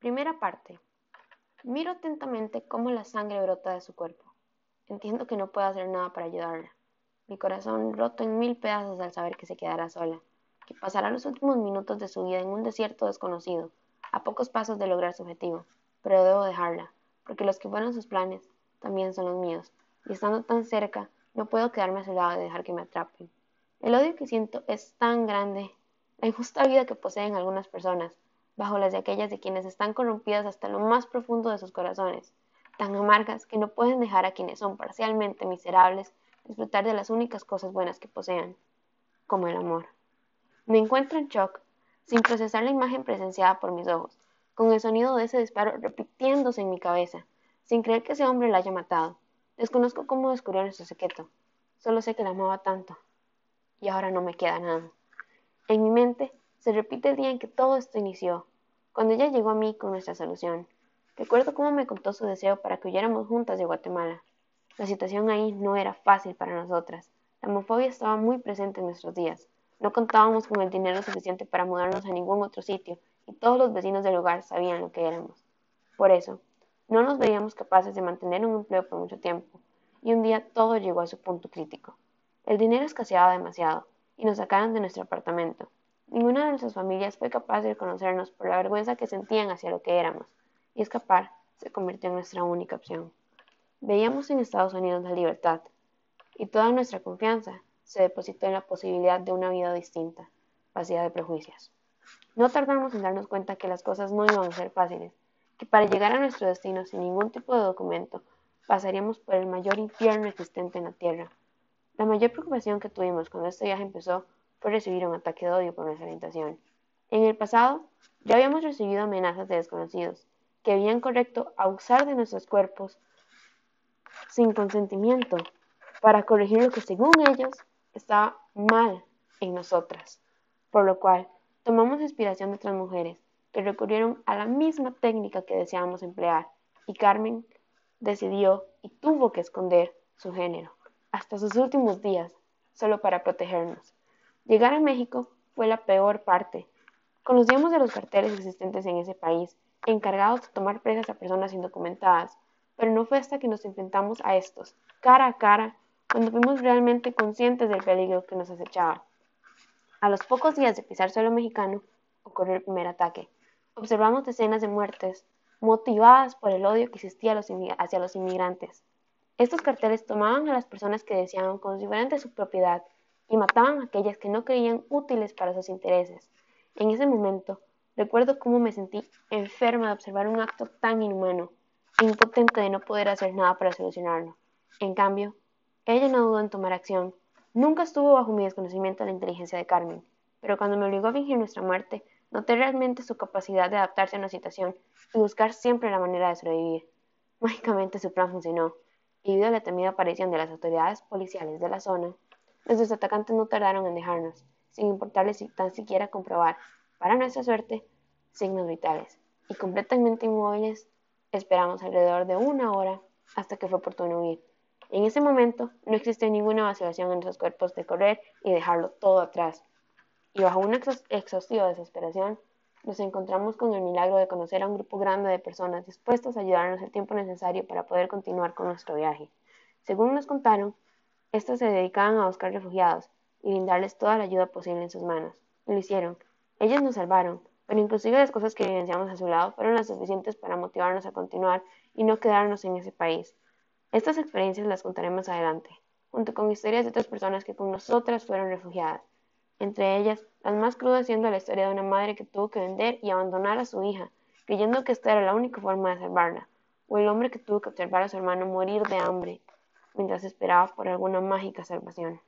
Primera parte. Miro atentamente cómo la sangre brota de su cuerpo. Entiendo que no puedo hacer nada para ayudarla. Mi corazón roto en mil pedazos al saber que se quedará sola, que pasará los últimos minutos de su vida en un desierto desconocido, a pocos pasos de lograr su objetivo. Pero debo dejarla, porque los que fueron sus planes también son los míos, y estando tan cerca, no puedo quedarme a su lado y dejar que me atrapen. El odio que siento es tan grande, la injusta vida que poseen algunas personas, bajo las de aquellas de quienes están corrompidas hasta lo más profundo de sus corazones, tan amargas que no pueden dejar a quienes son parcialmente miserables disfrutar de las únicas cosas buenas que posean, como el amor. Me encuentro en shock, sin procesar la imagen presenciada por mis ojos, con el sonido de ese disparo repitiéndose en mi cabeza, sin creer que ese hombre la haya matado. Desconozco cómo descubrió nuestro secreto, solo sé que la amaba tanto, y ahora no me queda nada. En mi mente se repite el día en que todo esto inició, cuando ella llegó a mí con nuestra solución. Recuerdo cómo me contó su deseo para que huyéramos juntas de Guatemala. La situación ahí no era fácil para nosotras. La homofobia estaba muy presente en nuestros días. No contábamos con el dinero suficiente para mudarnos a ningún otro sitio y todos los vecinos del lugar sabían lo que éramos. Por eso, no nos veíamos capaces de mantener un empleo por mucho tiempo, y un día todo llegó a su punto crítico. El dinero escaseaba demasiado, y nos sacaron de nuestro apartamento. Ninguna de nuestras familias fue capaz de reconocernos por la vergüenza que sentían hacia lo que éramos, y escapar se convirtió en nuestra única opción. Veíamos en Estados Unidos la libertad, y toda nuestra confianza se depositó en la posibilidad de una vida distinta, vacía de prejuicios. No tardamos en darnos cuenta que las cosas no iban a ser fáciles, que para llegar a nuestro destino sin ningún tipo de documento pasaríamos por el mayor infierno existente en la Tierra. La mayor preocupación que tuvimos cuando este viaje empezó fue recibir un ataque de odio por nuestra orientación. En el pasado, ya habíamos recibido amenazas de desconocidos, que habían correcto abusar de nuestros cuerpos sin consentimiento para corregir lo que según ellos estaba mal en nosotras, por lo cual tomamos inspiración de otras mujeres que recurrieron a la misma técnica que deseábamos emplear y Carmen decidió y tuvo que esconder su género hasta sus últimos días solo para protegernos. Llegar a México fue la peor parte. Conocíamos de los carteles existentes en ese país, encargados de tomar presas a personas indocumentadas, pero no fue hasta que nos enfrentamos a estos, cara a cara, cuando fuimos realmente conscientes del peligro que nos acechaba. A los pocos días de pisar suelo mexicano, ocurrió el primer ataque. Observamos decenas de muertes, motivadas por el odio que existía hacia los inmigrantes. Estos carteles tomaban a las personas que deseaban como de su propiedad y mataban a aquellas que no creían útiles para sus intereses. En ese momento, recuerdo cómo me sentí enferma de observar un acto tan inhumano impotente de no poder hacer nada para solucionarlo. En cambio, ella no dudó en tomar acción. Nunca estuvo bajo mi desconocimiento de la inteligencia de Carmen, pero cuando me obligó a fingir nuestra muerte, noté realmente su capacidad de adaptarse a una situación y buscar siempre la manera de sobrevivir. Mágicamente su plan funcionó, y debido a la temida aparición de las autoridades policiales de la zona, Nuestros atacantes no tardaron en dejarnos, sin importarles tan siquiera comprobar, para nuestra suerte, signos vitales, y completamente inmóviles esperamos alrededor de una hora hasta que fue oportuno huir. En ese momento no existió ninguna vacilación en nuestros cuerpos de correr y dejarlo todo atrás. Y bajo una exhaustiva desesperación, nos encontramos con el milagro de conocer a un grupo grande de personas dispuestas a ayudarnos el tiempo necesario para poder continuar con nuestro viaje. Según nos contaron, estos se dedicaban a buscar refugiados y brindarles toda la ayuda posible en sus manos. Y lo hicieron. Ellos nos salvaron, pero inclusive las cosas que vivenciamos a su lado fueron las suficientes para motivarnos a continuar y no quedarnos en ese país. Estas experiencias las contaremos adelante, junto con historias de otras personas que con nosotras fueron refugiadas. Entre ellas, las más crudas siendo la historia de una madre que tuvo que vender y abandonar a su hija, creyendo que esta era la única forma de salvarla, o el hombre que tuvo que observar a su hermano morir de hambre mientras esperaba por alguna mágica salvación.